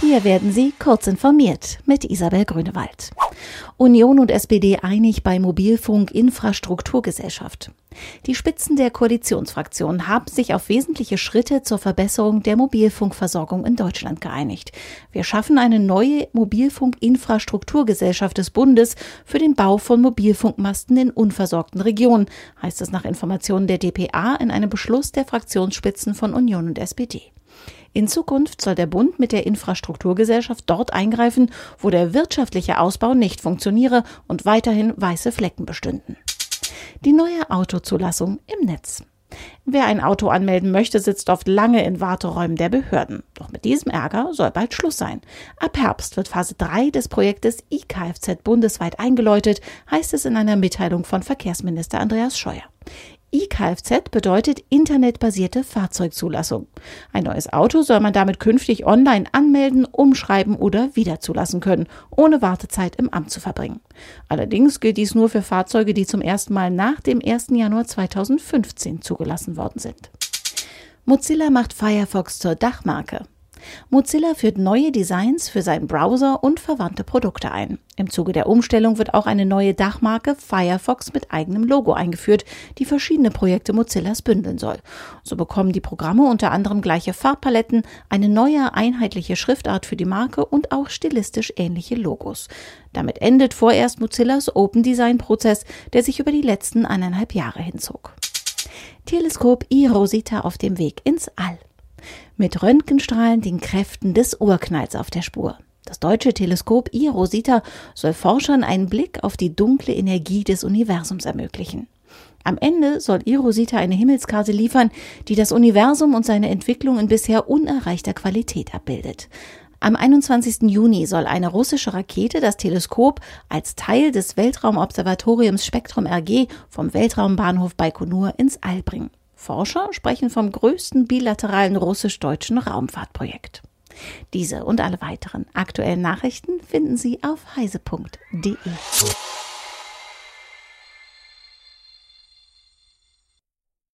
Hier werden Sie kurz informiert mit Isabel Grünewald. Union und SPD einig bei Mobilfunk Infrastrukturgesellschaft. Die Spitzen der Koalitionsfraktionen haben sich auf wesentliche Schritte zur Verbesserung der Mobilfunkversorgung in Deutschland geeinigt. Wir schaffen eine neue Mobilfunkinfrastrukturgesellschaft des Bundes für den Bau von Mobilfunkmasten in unversorgten Regionen, heißt es nach Informationen der DPA in einem Beschluss der Fraktionsspitzen von Union und SPD. In Zukunft soll der Bund mit der Infrastrukturgesellschaft dort eingreifen, wo der wirtschaftliche Ausbau nicht funktioniere und weiterhin weiße Flecken bestünden. Die neue Autozulassung im Netz. Wer ein Auto anmelden möchte, sitzt oft lange in Warteräumen der Behörden. Doch mit diesem Ärger soll bald Schluss sein. Ab Herbst wird Phase 3 des Projektes iKFZ bundesweit eingeläutet, heißt es in einer Mitteilung von Verkehrsminister Andreas Scheuer iKFZ bedeutet internetbasierte Fahrzeugzulassung. Ein neues Auto soll man damit künftig online anmelden, umschreiben oder wiederzulassen können, ohne Wartezeit im Amt zu verbringen. Allerdings gilt dies nur für Fahrzeuge, die zum ersten Mal nach dem 1. Januar 2015 zugelassen worden sind. Mozilla macht Firefox zur Dachmarke. Mozilla führt neue Designs für seinen Browser und verwandte Produkte ein. Im Zuge der Umstellung wird auch eine neue Dachmarke Firefox mit eigenem Logo eingeführt, die verschiedene Projekte Mozillas bündeln soll. So bekommen die Programme unter anderem gleiche Farbpaletten, eine neue einheitliche Schriftart für die Marke und auch stilistisch ähnliche Logos. Damit endet vorerst Mozillas Open Design Prozess, der sich über die letzten eineinhalb Jahre hinzog. Teleskop iRosita auf dem Weg ins All mit Röntgenstrahlen den Kräften des Urknalls auf der Spur. Das deutsche Teleskop iRosita soll Forschern einen Blick auf die dunkle Energie des Universums ermöglichen. Am Ende soll iRosita eine Himmelskarte liefern, die das Universum und seine Entwicklung in bisher unerreichter Qualität abbildet. Am 21. Juni soll eine russische Rakete das Teleskop als Teil des Weltraumobservatoriums Spektrum RG vom Weltraumbahnhof Baikonur ins All bringen. Forscher sprechen vom größten bilateralen russisch-deutschen Raumfahrtprojekt. Diese und alle weiteren aktuellen Nachrichten finden Sie auf heise.de.